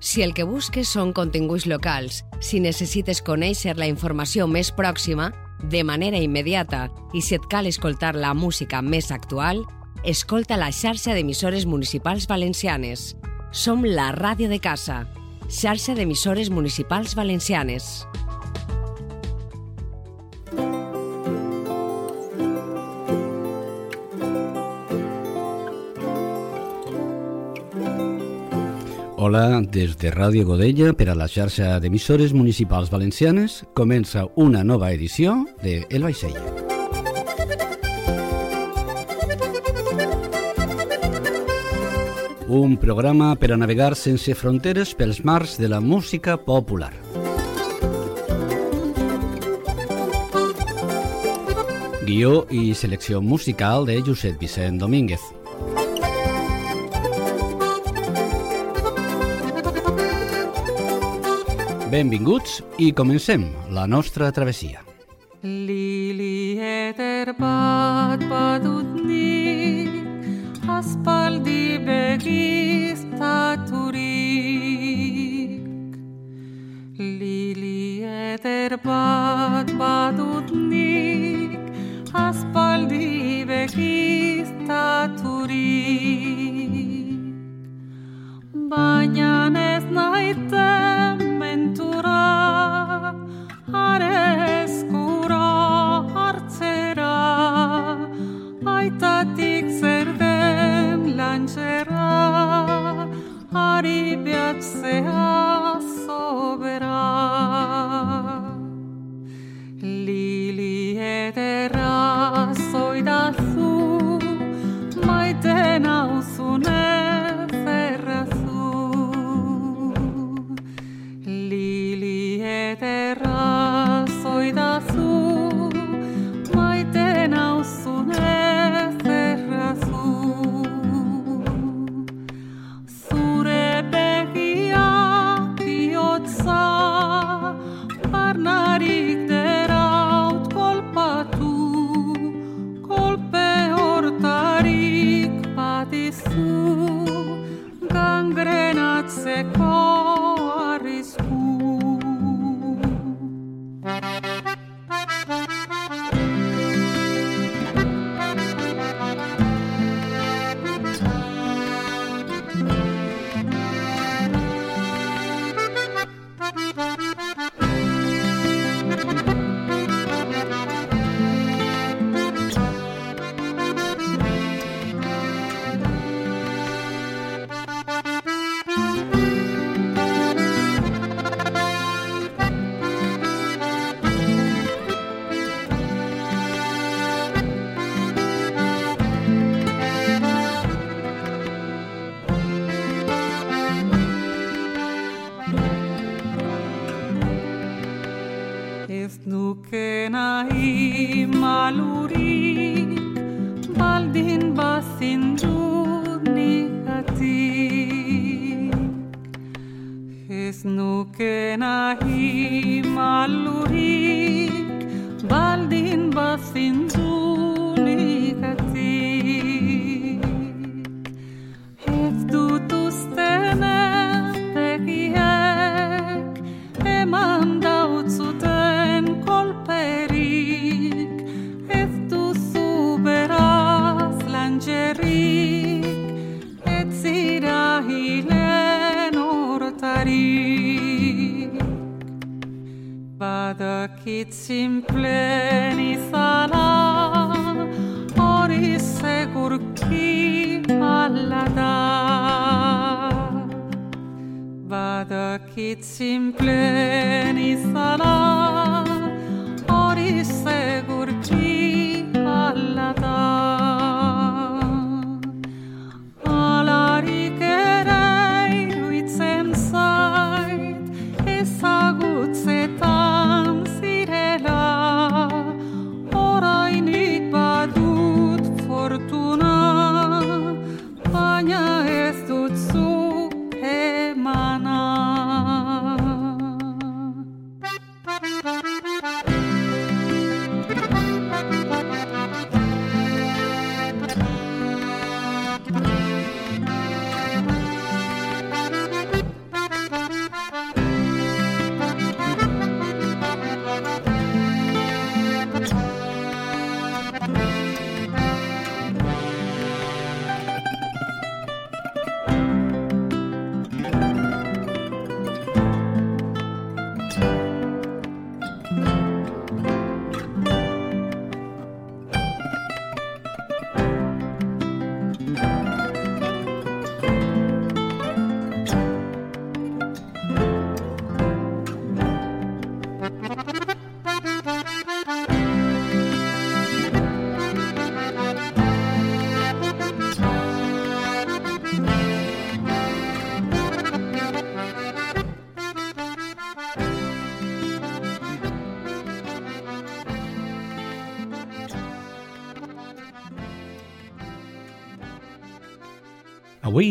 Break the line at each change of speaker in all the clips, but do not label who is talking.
Si el que busques són continguts locals, si necessites conèixer la informació més pròxima, de manera immediata, i si et cal escoltar la música més actual, escolta la xarxa d'emissores municipals valencianes. Som la ràdio de casa, xarxa d'emissores municipals valencianes.
Hola, des de Ràdio Godella per a la xarxa d'emissores municipals valencianes comença una nova edició de El Vaixell. Un programa per a navegar sense fronteres pels mars de la música popular. Guió i selecció musical de Josep Vicent Domínguez. Benvinguts i comencem la nostra travessia.
Lili eder bat badutnik, aspaldi begiztaturik. Lili eder bat badutnik, aspaldi begiztaturik. Baina ez naiten mentura are eskura hartzera aitatik zer den lantxera ari behatzea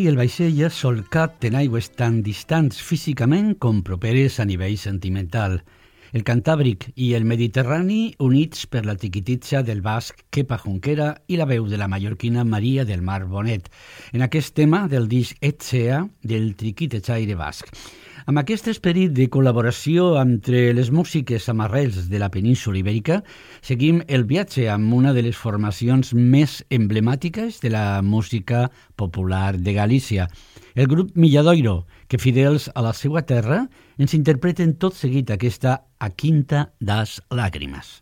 El vaixell ha solcat en aigües tan distants físicament com properes a nivell sentimental. El Cantàbric i el Mediterrani units per la tiquititza del basc Kepa Junquera i la veu de la mallorquina Maria del Mar Bonet, en aquest tema del disc Etsea del triquitechaire basc. Amb aquest esperit de col·laboració entre les músiques amarrels de la península ibèrica, seguim el viatge amb una de les formacions més emblemàtiques de la música popular de Galícia, el grup Milladoiro, que fidels a la seva terra ens interpreten tot seguit aquesta A Quinta das Làgrimes.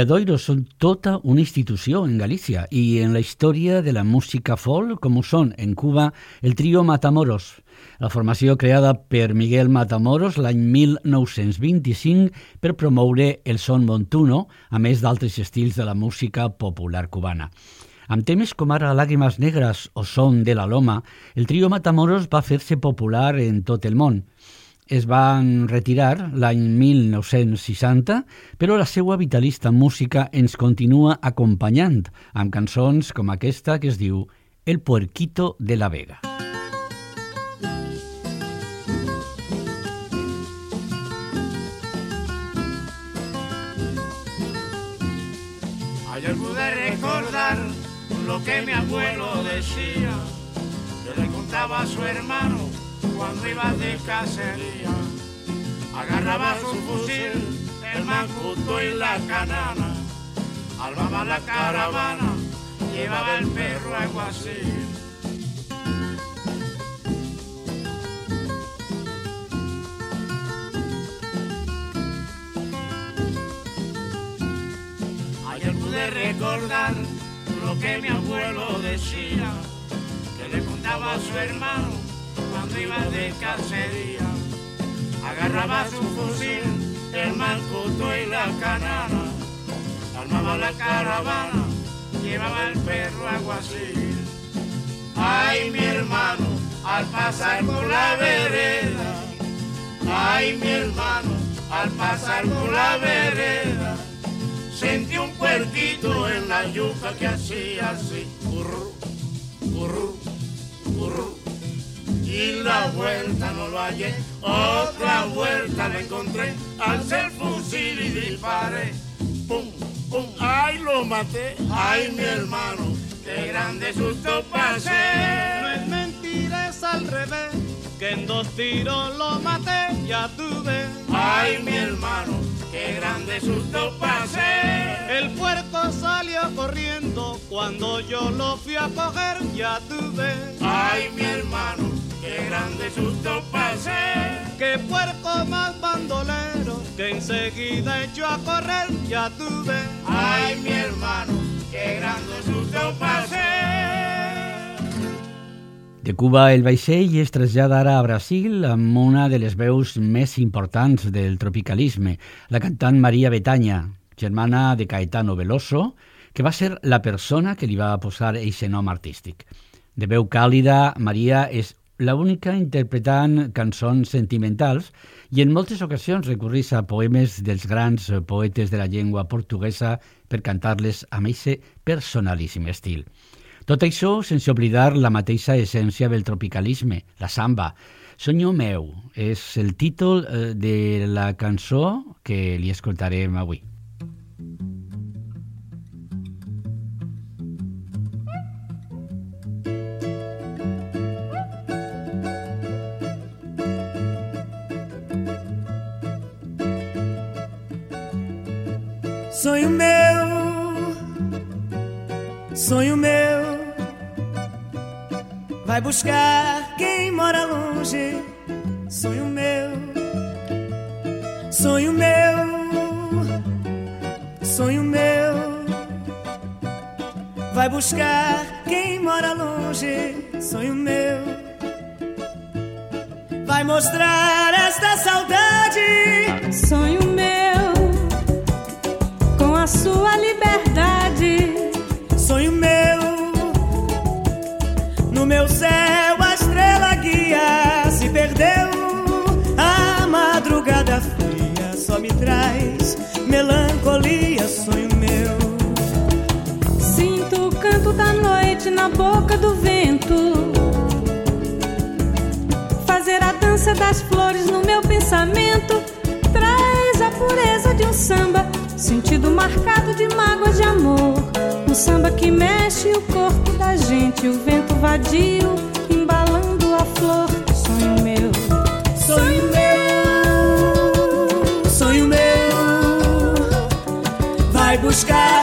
Milladoiro són tota una institució en Galícia i en la història de la música folk, com ho són en Cuba el trio Matamoros, la formació creada per Miguel Matamoros l'any 1925 per promoure el son montuno, a més d'altres estils de la música popular cubana. Amb temes com ara Làgrimes Negres o Son de la Loma, el trio Matamoros va fer-se popular en tot el món. Es van retirar l'any 1960, però la seva vitalista música ens continua acompanyant amb cançons com aquesta que es diu El puerquito de la Vega.
Ayer pude recordar lo que mi abuelo decía, que le contaba a su hermano cuando iba de cacería. Agarraba su fusil, el mancuto y la canana, armaba la caravana, llevaba el perro así. Ayer pude recordar lo que mi abuelo decía, que le contaba a su hermano cuando iba de cacería. Agarraba su fusil, el mancuto y la canana, armaba la caravana, llevaba el perro aguacil. Ay, mi hermano, al pasar por la vereda, ay, mi hermano, al pasar por la vereda, sentí un puerquito en la yuca que hacía así, curru, curru, curru. Y la vuelta no lo hallé, otra vuelta la encontré, alcé el fusil y disparé, pum, pum, ay lo maté, ay mi hermano, qué grande susto pasé.
No es mentira, es al revés, que en dos tiros lo maté, ya tuve.
Ay mi hermano, qué grande susto pasé.
El puerco salió corriendo cuando yo lo fui a coger, ya tuve.
Ay mi hermano, qué grande susto pasé.
Qué puerco más bandolero que enseguida echó a correr, ya tuve.
Ay mi hermano, qué grande susto pasé.
De Cuba, el vaixell es a Brasil amb una de les veus més importants del tropicalisme, la cantant Maria Betanya, germana de Caetano Veloso, que va ser la persona que li va posar aquest nom artístic. De veu càlida, Maria és la única interpretant cançons sentimentals i en moltes ocasions recurrís a poemes dels grans poetes de la llengua portuguesa per cantar-les amb aquest personalíssim estil. Tot això sense oblidar la mateixa essència del tropicalisme, la samba. Sonyo meu és el títol eh, de la cançó que li escoltarem avui.
Sonho meu, sonho meu, vai buscar quem mora longe. Sonho meu, sonho meu, sonho meu, vai buscar quem mora longe. Sonho meu, vai mostrar esta saudade.
Sonho meu, a sua liberdade.
Sonho meu, no meu céu a estrela guia se perdeu. A madrugada fria só me traz melancolia. Sonho meu,
Sinto o canto da noite na boca do vento. Fazer a dança das flores no meu pensamento traz a pureza de um samba, sentido marcado de mágoas de amor. Um samba que mexe o corpo da gente, o vento vadio embalando a flor. Sonho meu,
sonho meu, sonho meu. Vai buscar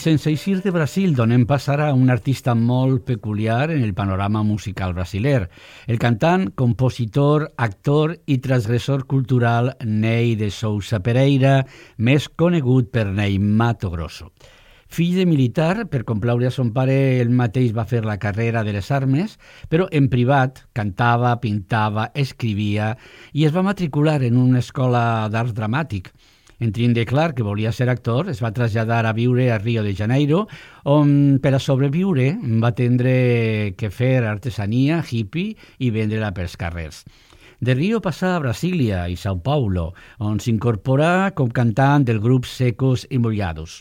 Sense eixir de Brasil donem passar a un artista molt peculiar en el panorama musical brasiler, el cantant, compositor, actor i transgressor cultural Ney de Sousa Pereira, més conegut per Ney Mato Grosso. Fill de militar, per complaure a son pare, ell mateix va fer la carrera de les armes, però en privat cantava, pintava, escrivia i es va matricular en una escola d'art dramàtic. En de clar que volia ser actor, es va traslladar a viure a Rio de Janeiro, on per a sobreviure va tindre que fer artesania, hippie i vendre-la pels carrers. De Rio passa a Brasília i São Paulo, on s'incorpora com cantant del grup Secos i Mollados.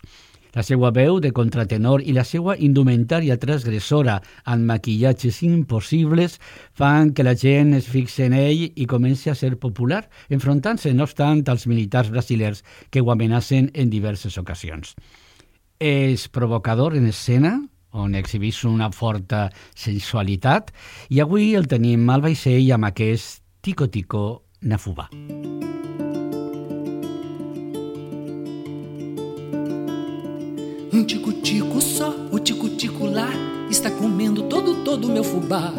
La seva veu de contratenor i la seva indumentària transgressora amb maquillatges impossibles fan que la gent es fixe en ell i comenci a ser popular, enfrontant-se, no obstant, als militars brasilers que ho amenacen en diverses ocasions. És provocador en escena, on exhibís una forta sensualitat, i avui el tenim al vaixell amb aquest Tico Tico Nafubà. Música
Um tico-tico só, o tico-tico lá está comendo todo, todo o meu fubá.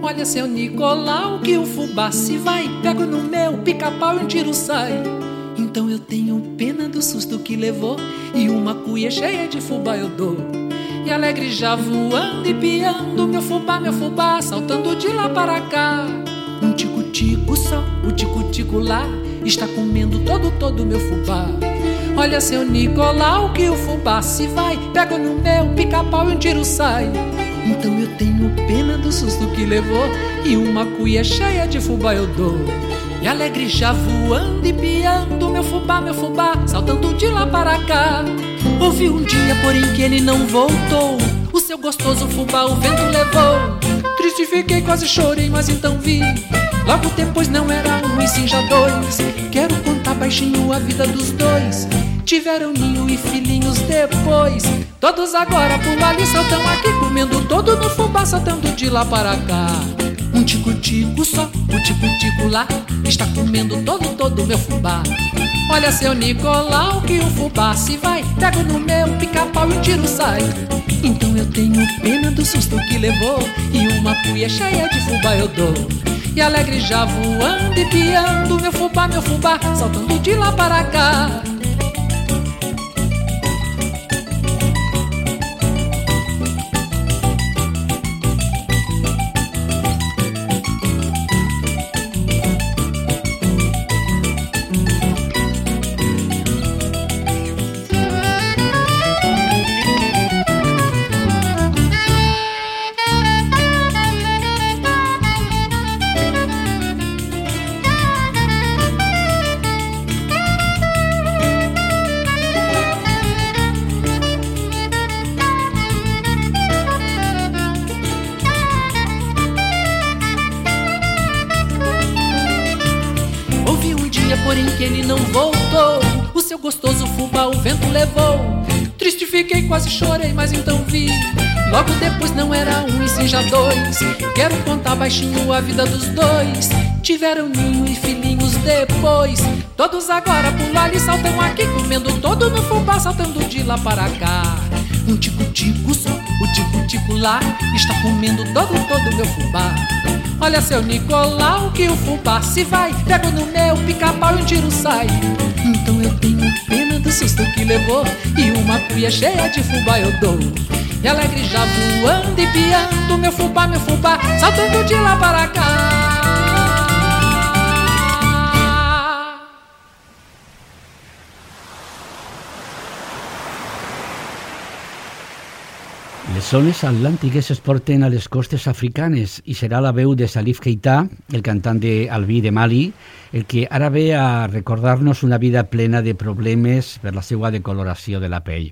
Olha, seu Nicolau, que o fubá se vai, pego no meu pica-pau e um tiro sai. Então eu tenho pena do susto que levou e uma cuia cheia de fubá eu dou. E alegre já voando e piando, meu fubá, meu fubá, saltando de lá para cá. Um tico-tico só, o tico-tico lá está comendo todo, todo o meu fubá. Olha seu Nicolau que o fubá se vai. Pego no meu pica-pau e um tiro sai. Então eu tenho pena do susto que levou. E uma cuia cheia de fubá eu dou. E alegre já voando e piando Meu fubá, meu fubá, saltando de lá para cá. Houve um dia, porém, que ele não voltou. O seu gostoso fubá o vento levou. Triste fiquei, quase chorei, mas então vi Logo depois não era um e sim já dois Quero contar baixinho a vida dos dois Tiveram ninho e filhinhos depois. Todos agora por ali saltão aqui, comendo todo no fubá, saltando de lá para cá. Um tico-tico só, o tico-tico lá, está comendo todo, todo meu fubá. Olha seu Nicolau que o fubá se vai, pego no meu pica-pau e o tiro sai. Então eu tenho pena do susto que levou e uma cuia cheia de fubá eu dou. E alegre já voando e piando, meu fubá, meu fubá, saltando de lá para cá. Quase chorei, mas então vi. Logo depois não era um e sim já dois. Quero contar baixinho a vida dos dois. Tiveram ninho e filhinhos depois. Todos agora pular e saltam aqui, comendo todo no fubá, saltando de lá para cá. Um tico-tico lá, está comendo todo, todo meu fubá. Olha seu Nicolau que o fubá se vai. Pego no meu pica-pau e um tiro sai. Então eu tenho pena do susto que levou E uma cuia cheia de fubá eu dou. E alegre já voando e piando Meu fubá, meu fubá, saltando de lá para cá
Les zones atlàntiques es porten a les costes africanes i serà la veu de Salif Keita, el cantant de Albi de Mali, el que ara ve a recordar-nos una vida plena de problemes per la seva decoloració de la pell.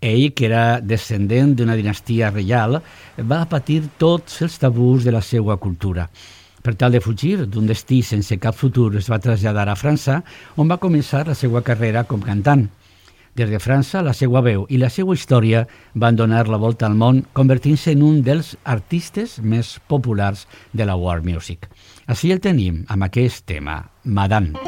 Ell, que era descendent d'una dinastia reial, va patir tots els tabús de la seva cultura. Per tal de fugir d'un destí sense cap futur, es va traslladar a França, on va començar la seva carrera com cantant. Des de França, la seva veu i la seva història van donar la volta al món, convertint-se en un dels artistes més populars de la world music. Així el tenim amb aquest tema, Madame.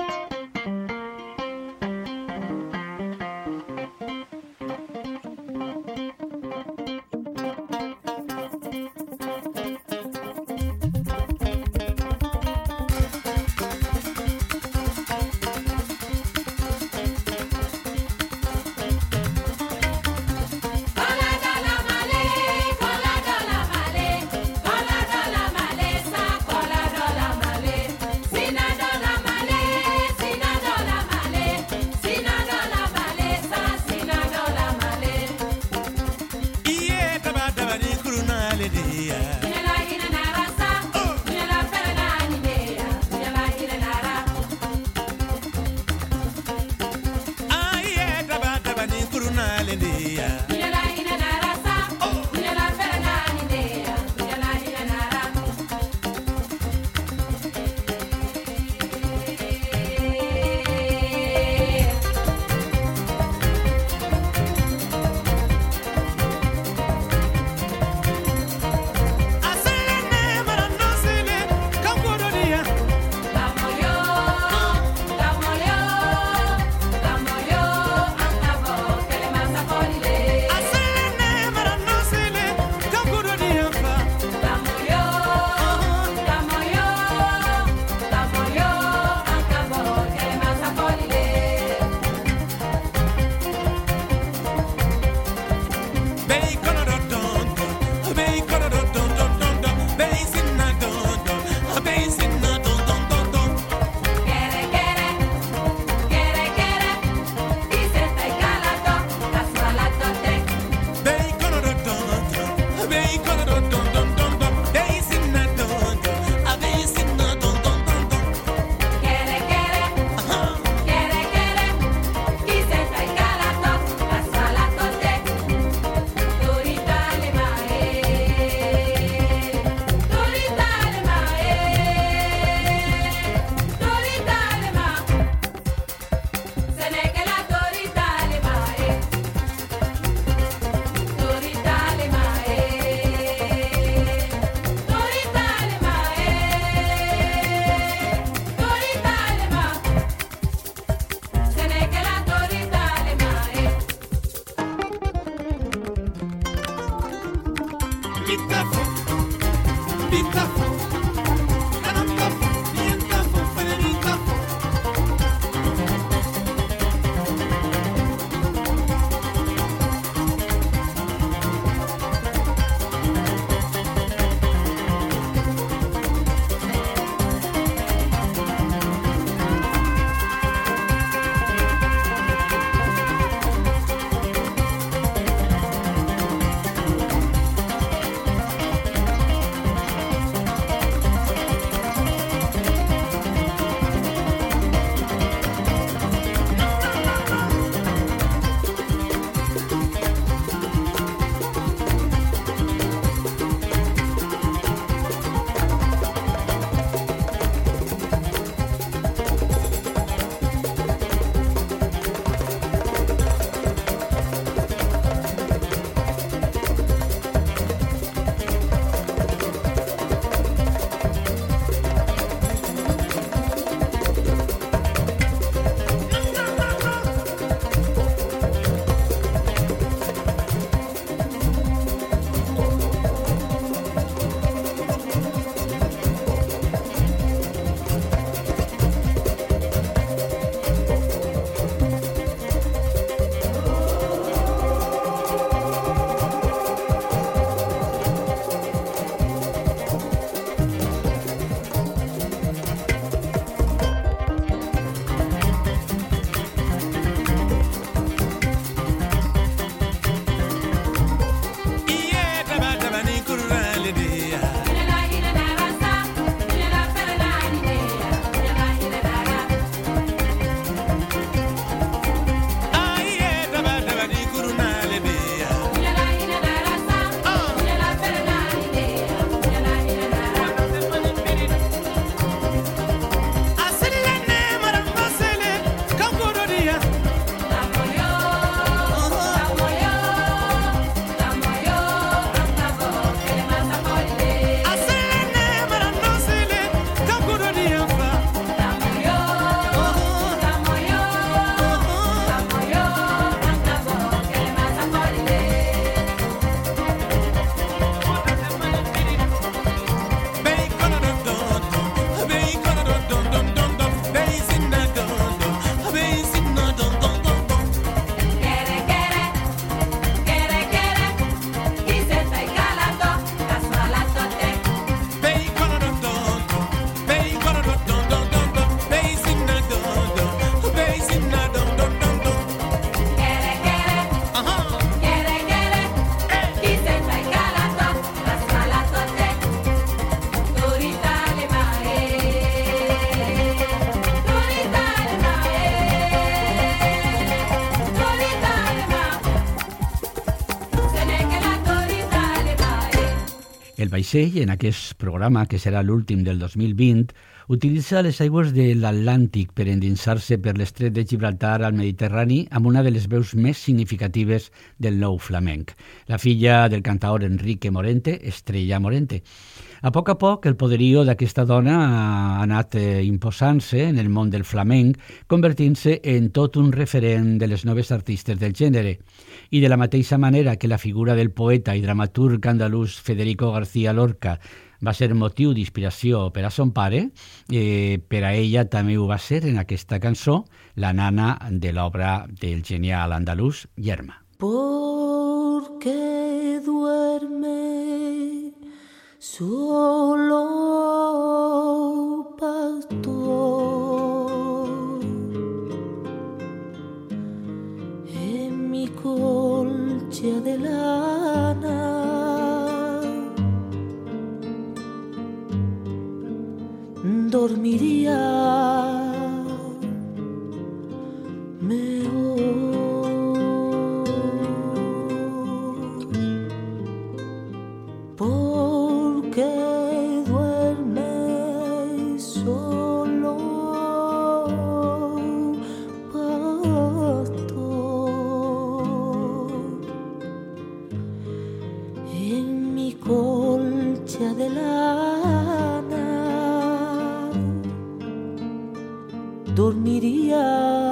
Vaixell, en aquest programa, que serà l'últim del 2020, utilitza les aigües de l'Atlàntic per endinsar-se per l'estret de Gibraltar al Mediterrani amb una de les veus més significatives del nou flamenc, la filla del cantaor Enrique Morente, Estrella Morente. A poc a poc, el poderio d'aquesta dona ha anat eh, imposant-se en el món del flamenc, convertint-se en tot un referent de les noves artistes del gènere. I de la mateixa manera que la figura del poeta i dramaturg andalús Federico García Lorca va ser motiu d'inspiració per a son pare, eh, per a ella també ho va ser en aquesta cançó, la nana de l'obra del genial andalús Yerma.
Porque duerme solo pastor. En mi colcha de lana. Dormiría.
Que nos
dormiría.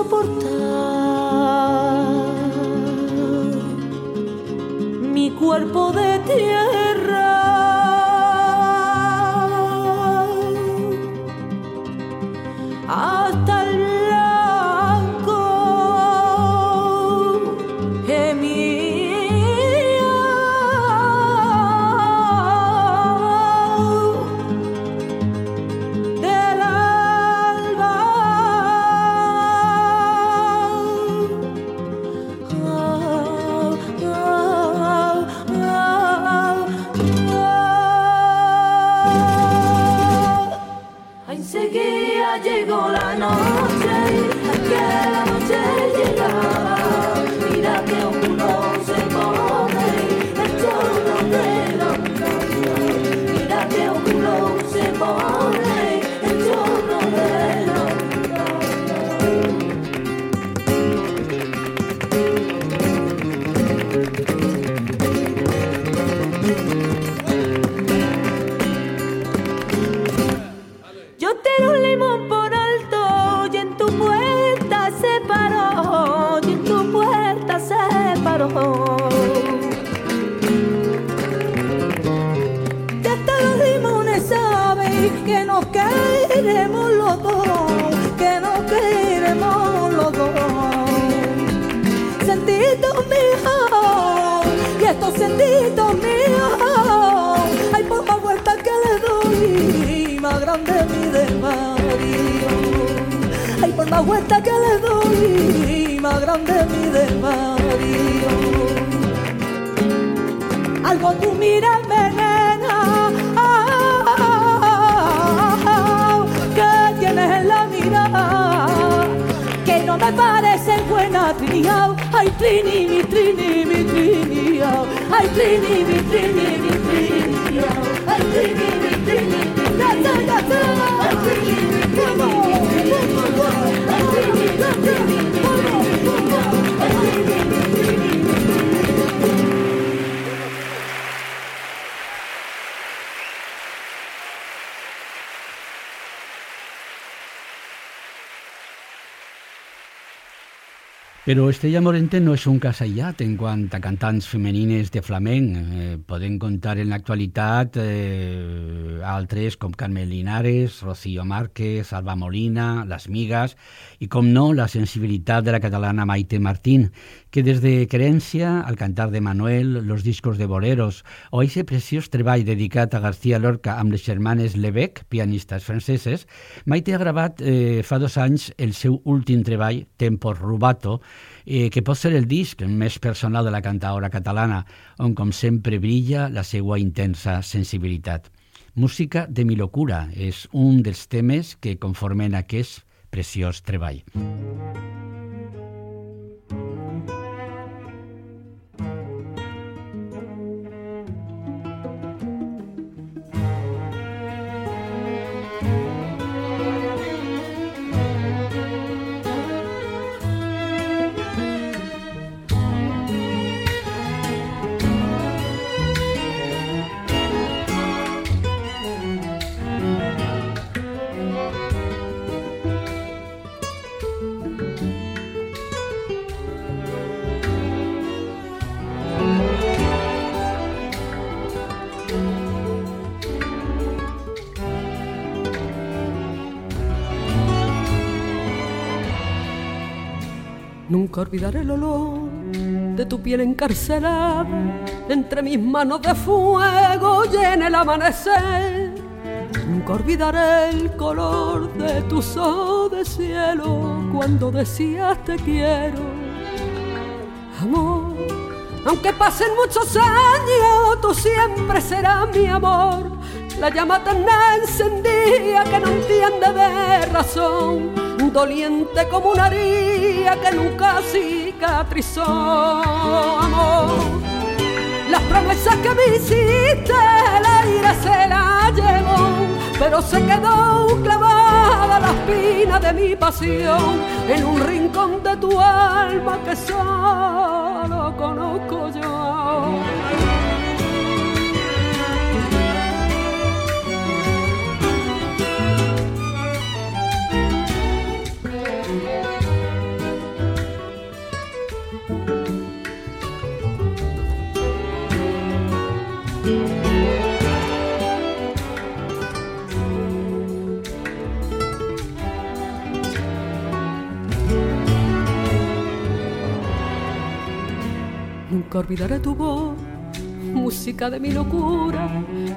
soportar mi cuerpo de tierra. Grande mi desvarío. Algo tú miras venena, que tienes en la mirada, que no me parece buena. Ay, trini, mi trini, mi trini, ay, trini, mi trini, mi trini, ay, trini, mi trini, ay, trini,
Però Estrella Morente no és un cas aïllat en quant a cantants femenines de flamenc. Eh, podem comptar en l'actualitat eh, altres com Carmen Linares, Rocío Márquez, Alba Molina, Las Migas i, com no, la sensibilitat de la catalana Maite Martín, que des de Querència, al cantar de Manuel, los discos de boleros o aquest preciós treball dedicat a García Lorca amb les germanes Lebec, pianistes franceses, Maite ha gravat eh, fa dos anys el seu últim treball, Tempo Rubato, eh, que pot ser el disc més personal de la cantaora catalana, on com sempre brilla la seva intensa sensibilitat. Música de mi locura és un dels temes que conformen aquest preciós treball.
Nunca olvidaré el olor de tu piel encarcelada entre mis manos de fuego y el amanecer. Nunca olvidaré el color de tus ojos de cielo cuando decías te quiero. Amor, aunque pasen muchos años, tú siempre serás mi amor. La llama tan encendida que no entiende de razón doliente como una herida que nunca cicatrizó, amor. Las promesas que me hiciste, el aire se la llevó, pero se quedó clavada la espina de mi pasión en un rincón de tu alma que solo Nunca olvidaré tu voz, música de mi locura,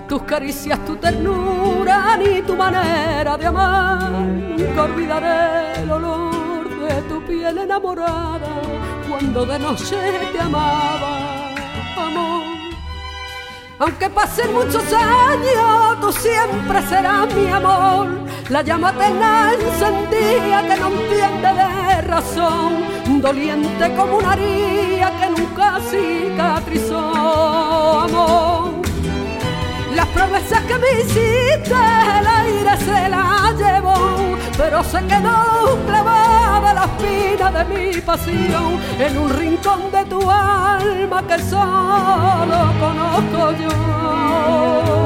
tus caricias, tu ternura, ni tu manera de amar. Nunca olvidaré el olor de tu piel enamorada cuando de noche te amaba, amor. Aunque pasen muchos años, tú siempre serás mi amor. La llama eterna encendida que no entiende de razón doliente como una herida que nunca cicatrizó, amor. Las promesas que me hiciste, el aire se la llevó, pero se quedó clavada la espina de mi pasión en un rincón de tu alma que solo conozco yo.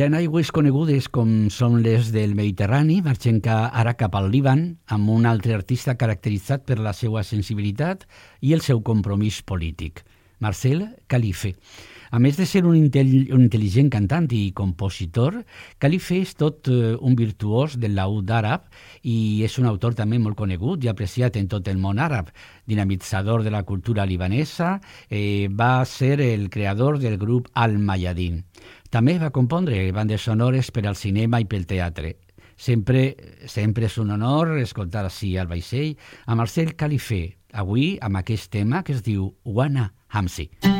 Ja en aigües conegudes com són les del Mediterrani, marxem ara cap al Líban amb un altre artista caracteritzat per la seva sensibilitat i el seu compromís polític, Marcel Calife. A més de ser un, un intel·ligent cantant i compositor, Calife és tot uh, un virtuós del laúd àrab i és un autor també molt conegut i apreciat en tot el món àrab. Dinamitzador de la cultura libanesa, eh, va ser el creador del grup Al-Mayadin. També va compondre bandes sonores per al cinema i pel teatre. Sempre, sempre és un honor escoltar així al vaixell a Marcel Califé, avui amb aquest tema que es diu Wana Hamsi. Mm.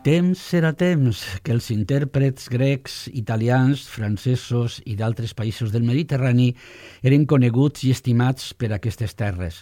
Temps serà temps que els intèrprets grecs, italians, francesos i d'altres països del Mediterrani eren coneguts i estimats per aquestes terres.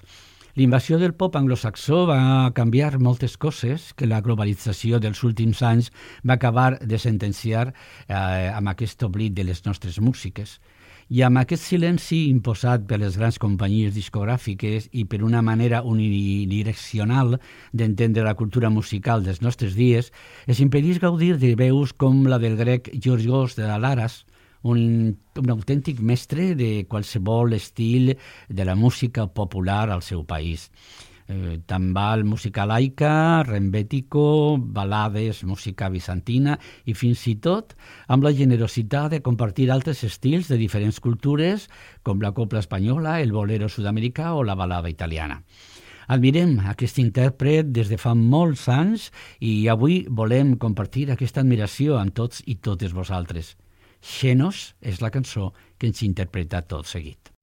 L'invasió del pop anglosaxó va canviar moltes coses que la globalització dels últims anys va acabar de sentenciar eh, amb aquest oblit de les nostres músiques. I amb aquest silenci imposat per les grans companyies discogràfiques i per una manera unidireccional d'entendre la cultura musical dels nostres dies, es impedís gaudir de veus com la del grec Georgios de Laras, un, un autèntic mestre de qualsevol estil de la música popular al seu país eh, tambal, música laica, rembètico, balades, música bizantina i fins i tot amb la generositat de compartir altres estils de diferents cultures com la copla espanyola, el bolero sud-americà o la balada italiana. Admirem aquest intèrpret des de fa molts anys i avui volem compartir aquesta admiració amb tots i totes vosaltres. Xenos és la cançó que ens interpreta tot seguit.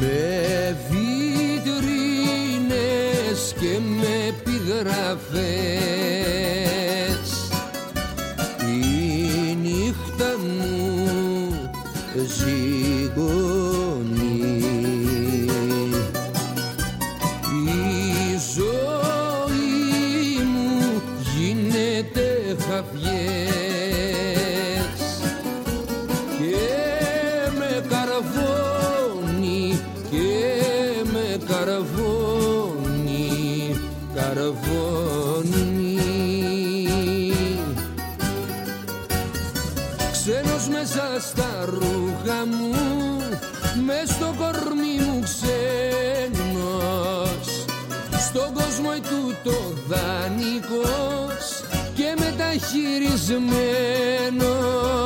Με βιτρίνες και με πηδές καρβώνει Ξένος μέσα στα ρούχα μου μες στο κορμί μου ξένος. Στον κόσμο τούτο δανεικός και μεταχειρισμένος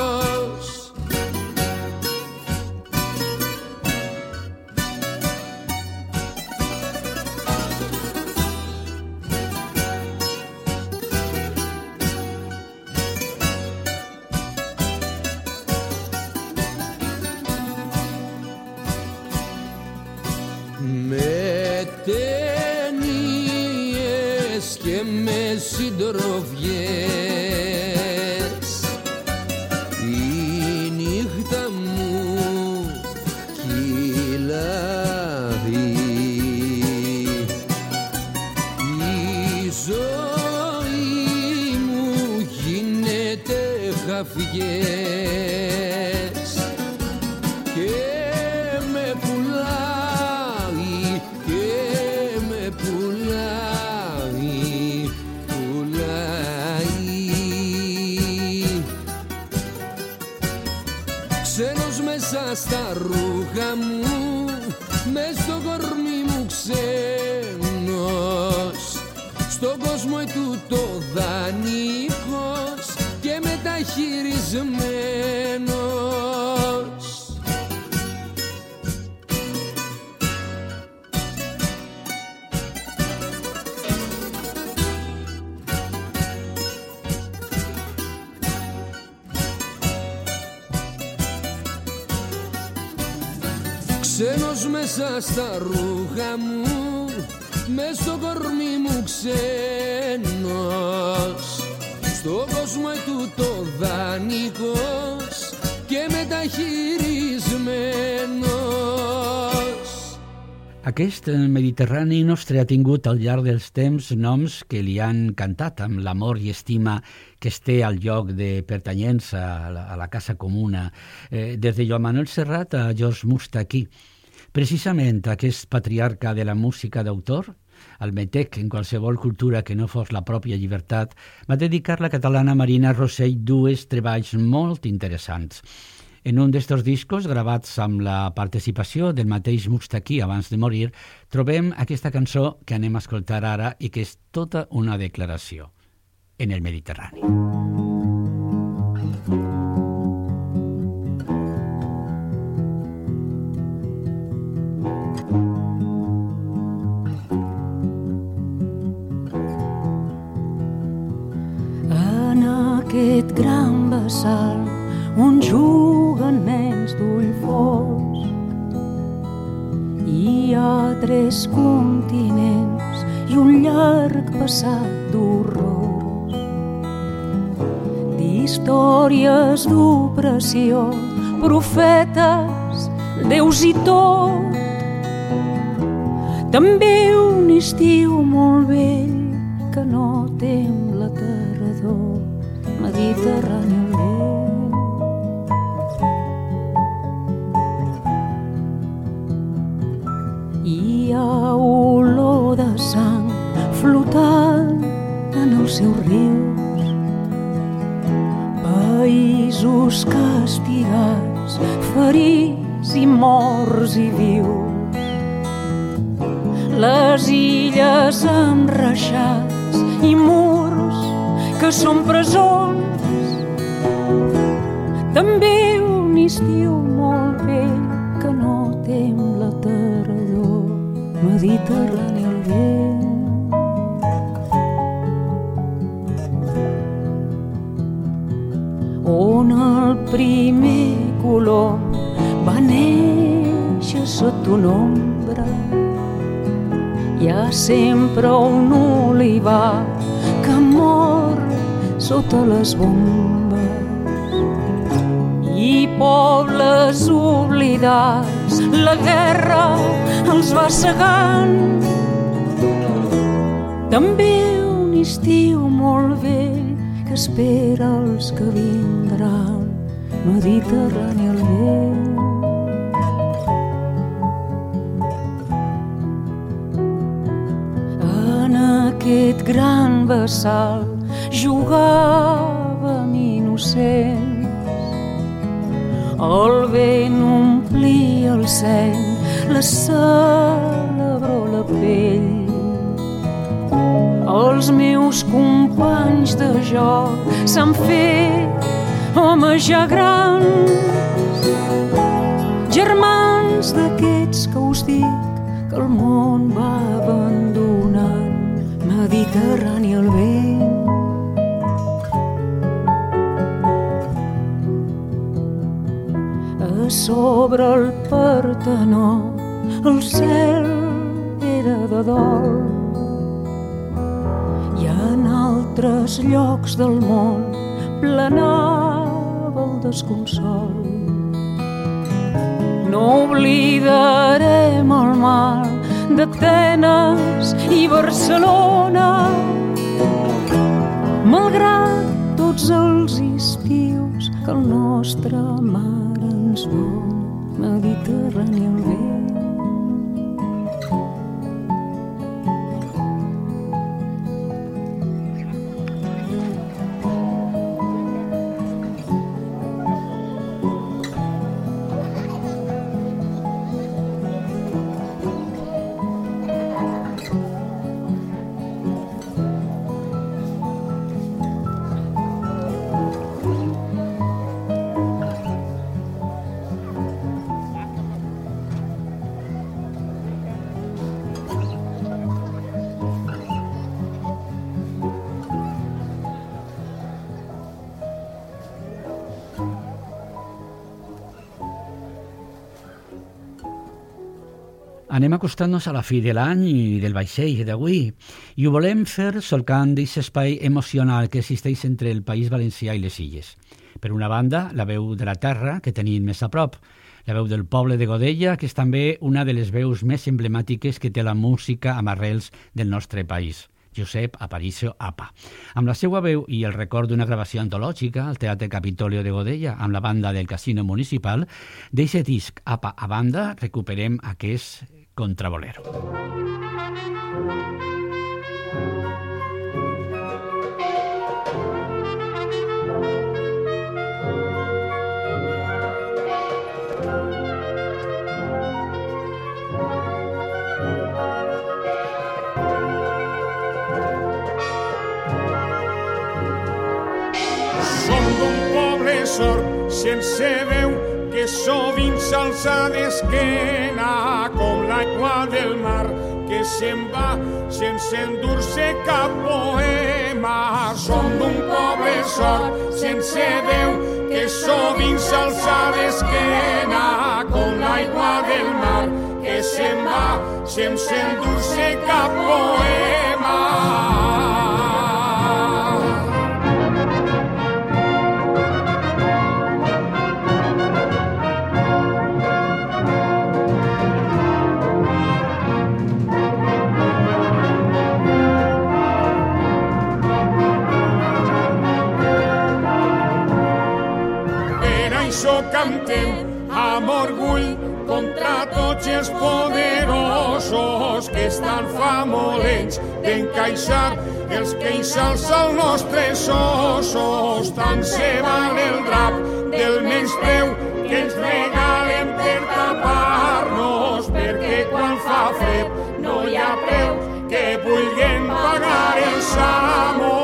Ξένος μέσα στα ρούχα μου Μες στο κορμί μου ξένος. Στο κόσμο τούτο δανεικός Και μεταχειρισμένος
Aquest eh, Mediterrani nostre ha tingut al llarg dels temps noms que li han cantat amb l'amor i estima que es té al lloc de pertanyença a la, a la casa comuna, eh, des de Joan Manuel Serrat a George Mustaquí. Precisament aquest patriarca de la música d'autor, el metec en qualsevol cultura que no fos la pròpia llibertat, va dedicar la catalana Marina Rossell dues treballs molt interessants. En un d'estos discos, gravats amb la participació del mateix Mustaquí abans de morir, trobem aquesta cançó que anem a escoltar ara i que és tota una declaració. En el Mediterrani.
En aquest gran vessal on juguen nens d'ull fosc hi ha tres continents i un llarg passat d'horrors. D'històries d'opressió profetes, déus i tot. També un estiu molt vell que no tem la tardor mediterrani les bombes i pobles oblidats. La guerra els va segant també un estiu molt vell que espera els que vindran. Mediterrani al vent aquest gran vessal jugàvem innocents. El vent omplia el seny, la celebró la pell. Els meus companys de joc s'han fet homes ja grans, germans d'aquests que us dic que el món va abandonar Mediterrani al vent. Sobre el Partenó el cel era de dol i en altres llocs del món planava el desconsol. No oblidarem el mal d'Atenes i Barcelona. Malgrat tots els estius que el nostre mar Sembunyi melgi terang yang
Anem acostant-nos a la fi de l'any i del vaixell d'avui i ho volem fer solcant d'aquest espai emocional que existeix entre el País Valencià i les Illes. Per una banda, la veu de la terra, que tenim més a prop, la veu del poble de Godella, que és també una de les veus més emblemàtiques que té la música amb arrels del nostre país. Josep Aparicio Apa. Amb la seva veu i el record d'una gravació antològica al Teatre Capitolio de Godella amb la banda del Casino Municipal, d'eixe disc Apa a banda recuperem aquest contrabolero.
Son un pobre sol, si se ve que sovint s'alça d'esquena com l'aigua del mar que se'n va sense endur-se cap poema. Som d'un poble sord sense veu que sovint s'alça d'esquena com l'aigua del mar que se'n va sense endur-se cap poema. Cantem amb orgull contra tots els poderosos que estan famolents d'encaixar els queixals als nostres ossos. Tant se val el drap del menyspreu que ens regalen per tapar-nos, perquè quan fa fred no hi ha preu que vulguin pagar els amors.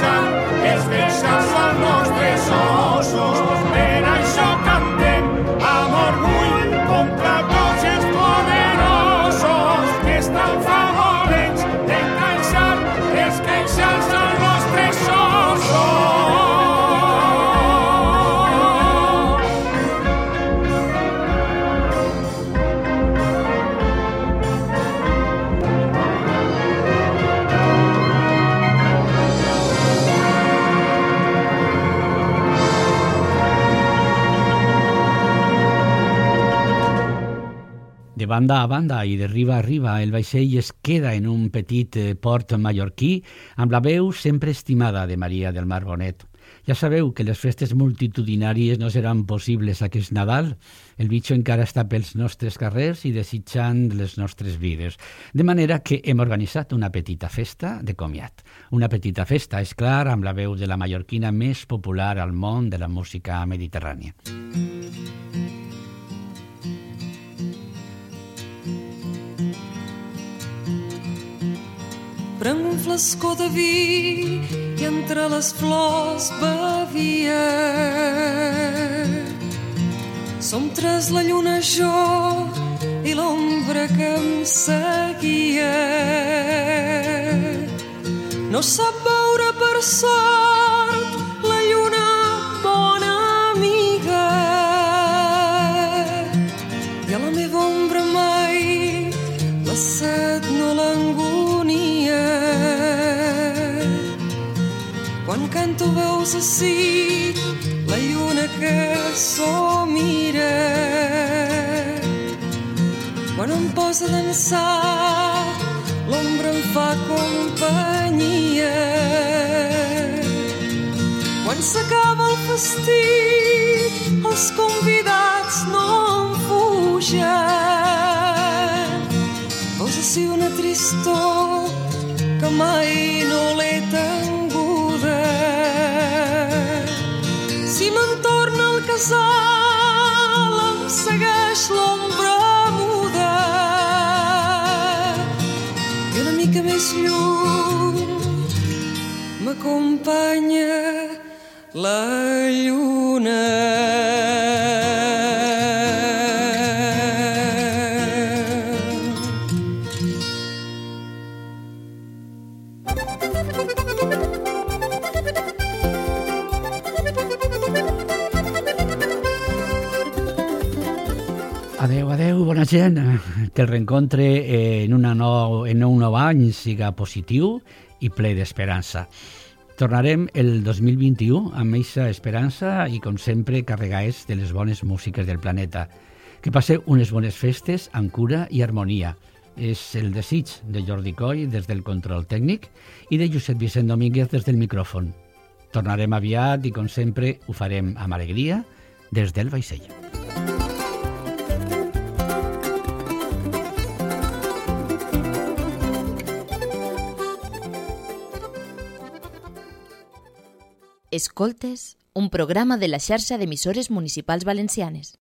sun, es
besser. Banda a banda i de riba a riba, el vaixell es queda en un petit eh, port mallorquí amb la veu sempre estimada de Maria del Mar Bonet. Ja sabeu que les festes multitudinàries no seran possibles aquest Nadal. El bitxo encara està pels nostres carrers i desitjant les nostres vides. De manera que hem organitzat una petita festa de comiat. Una petita festa, és clar, amb la veu de la mallorquina més popular al món de la música mediterrània.
Prenc un flascó de vi i entre les flors bevia. Som tres, la lluna, jo i l'ombra que em seguia. No sap veure per sort veus així la lluna que somira. Quan em posa a dansar l'ombra em fa companyia. Quan s'acaba el festí els convidats no em fugen. Posa així una tristor que mai no l'he tenguda. Casal em segueix l'ombra muda i una mica més lluny m'acompanya la lluna.
Bona gent. Que el reencontre en, una nou, en un nou any siga positiu i ple d'esperança. Tornarem el 2021 amb eixa esperança i, com sempre, carregats de les bones músiques del planeta. Que passeu unes bones festes amb cura i harmonia. És el desig de Jordi Coll des del control tècnic i de Josep Vicent Domínguez des del micròfon. Tornarem aviat i, com sempre, ho farem amb alegria des del vaixell.
Escoltes, un programa de la xarxa d'emissores municipals valencianes.